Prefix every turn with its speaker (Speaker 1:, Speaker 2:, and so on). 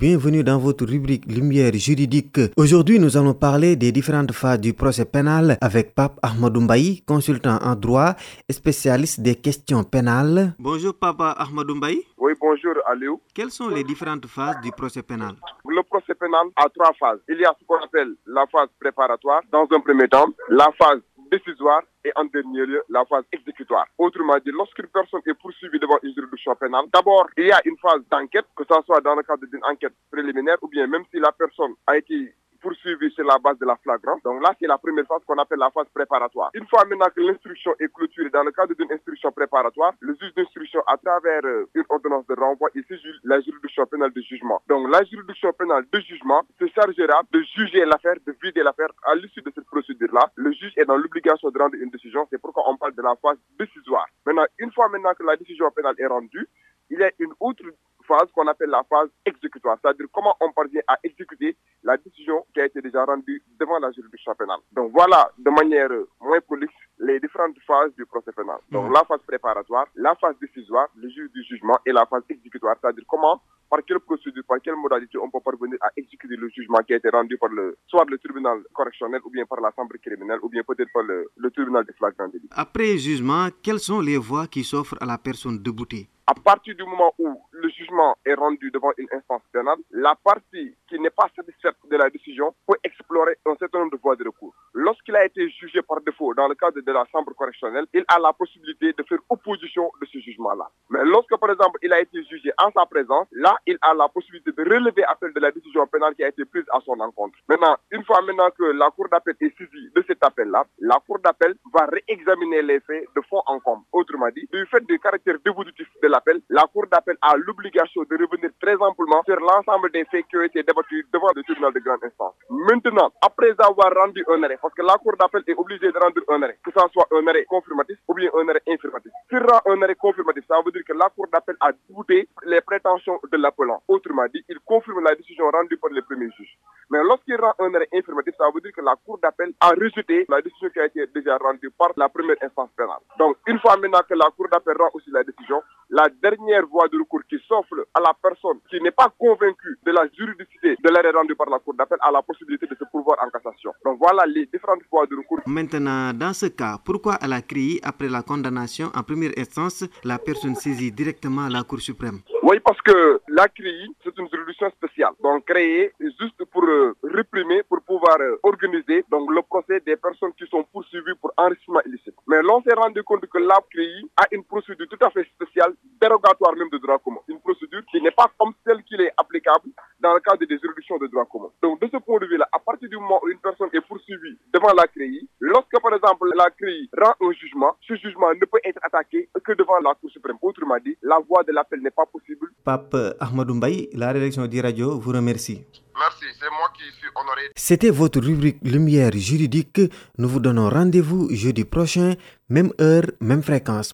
Speaker 1: Bienvenue dans votre rubrique Lumière juridique. Aujourd'hui, nous allons parler des différentes phases du procès pénal avec Pape Ahmadoumbaï, consultant en droit et spécialiste des questions pénales.
Speaker 2: Bonjour Papa Ahmadoumbaï.
Speaker 3: Oui, bonjour Aliou.
Speaker 2: Quelles sont les différentes phases du procès pénal?
Speaker 3: Le procès pénal a trois phases. Il y a ce qu'on appelle la phase préparatoire dans un premier temps, la phase décisoire et en dernier lieu la phase exécutoire. Autrement dit, lorsqu'une personne est poursuivie devant une juridiction pénale, d'abord il y a une phase d'enquête, que ce soit dans le cadre d'une enquête préliminaire ou bien même si la personne a été poursuivi sur la base de la flagrance. Donc là, c'est la première phase qu'on appelle la phase préparatoire. Une fois maintenant que l'instruction est clôturée dans le cadre d'une instruction préparatoire, le juge d'instruction, à travers euh, une ordonnance de renvoi, il saisit la juridiction pénale de jugement. Donc la juridiction pénale de jugement se chargera de juger l'affaire, de vider l'affaire. À l'issue de cette procédure-là, le juge est dans l'obligation de rendre une décision. C'est pourquoi on parle de la phase décisoire. Maintenant, une fois maintenant que la décision pénale est rendue, il y a une autre phase qu'on appelle la phase exécutoire, c'est-à-dire comment on parvient à exécuter la décision qui a été déjà rendue devant la juridiction pénale. Donc voilà, de manière moins prolixe, les différentes phases du procès pénal. Donc la phase préparatoire, la phase décisoire, le juge du jugement et la phase exécutoire, c'est-à-dire comment, par quelle procédure, par quelle modalité on peut parvenir à exécuter le jugement qui a été rendu par le, soit le tribunal correctionnel ou bien par la chambre criminelle ou bien peut-être par le, le tribunal de flagrant délit.
Speaker 2: Après jugement, quelles sont les voies qui s'offrent à la personne deboutée?
Speaker 3: À partir du moment où le jugement est rendu devant une instance pénale, la partie qui n'est pas satisfaite de la décision peut explorer un certain nombre de voies de recours. Lorsqu'il a été jugé par dans le cadre de la chambre correctionnelle, il a la possibilité de faire opposition de ce jugement-là. Mais lorsque, par exemple, il a été jugé en sa présence, là, il a la possibilité de relever appel de la décision pénale qui a été prise à son encontre. Maintenant, une fois maintenant que la Cour d'appel est saisie de cet appel-là, la Cour d'appel va réexaminer les faits de fond en comble. Autrement dit, du fait du caractère dévolutif de l'appel, la Cour d'appel a l'obligation de revenir très amplement sur l'ensemble des faits qui ont été débattus devant le tribunal de grande instance. Maintenant, après avoir rendu un arrêt, parce que la Cour d'appel est obligée de rendre un arrêt, que ce soit un arrêt confirmatif ou bien un arrêt infirmatif. S'il rend un arrêt confirmatif, ça veut dire que la Cour d'appel a douté les prétentions de l'appelant. Autrement dit, il confirme la décision rendue par le premier juge. Mais lorsqu'il rend un arrêt infirmatif, ça veut dire que la Cour d'appel a rejeté la décision qui a été déjà rendue par la première instance pénale. Donc, une fois maintenant que la Cour d'appel rend aussi la décision, la dernière voie de recours qui s'offre à la personne qui n'est pas convaincue de la juridicité de l'arrêt rendu par la Cour d'appel a la possibilité de se pourvoir en cassation. Donc voilà les différentes voies de recours.
Speaker 2: Maintenant, dans ce cas, pourquoi à la CRI, après la condamnation en première instance, la personne saisit directement la Cour suprême?
Speaker 3: Oui, parce que la CRI, c'est une juridiction spéciale, donc créée juste pour euh, réprimer, pour pouvoir euh, organiser donc, le procès des personnes qui sont poursuivies pour enrichissement illicite. Mais l'on s'est rendu compte que la CRI a une procédure tout à fait spéciale, dérogatoire même de droit commun. Une procédure qui n'est pas comme celle qui est applicable dans le cadre des juridictions de droit commun. Donc, de ce point de vue-là, à partir du moment où une personne est poursuivie devant la CRI, lorsque, par exemple, la CRI rend un jugement, ce jugement ne peut être attaqué que devant la Cour suprême. Autrement dit, la voie de l'appel n'est pas possible.
Speaker 1: Pape Ahmadou Mbaye, la rédaction du radio vous remercie.
Speaker 3: Merci, c'est moi qui suis honoré.
Speaker 1: C'était votre rubrique Lumière juridique. Nous vous donnons rendez-vous jeudi prochain, même heure, même fréquence.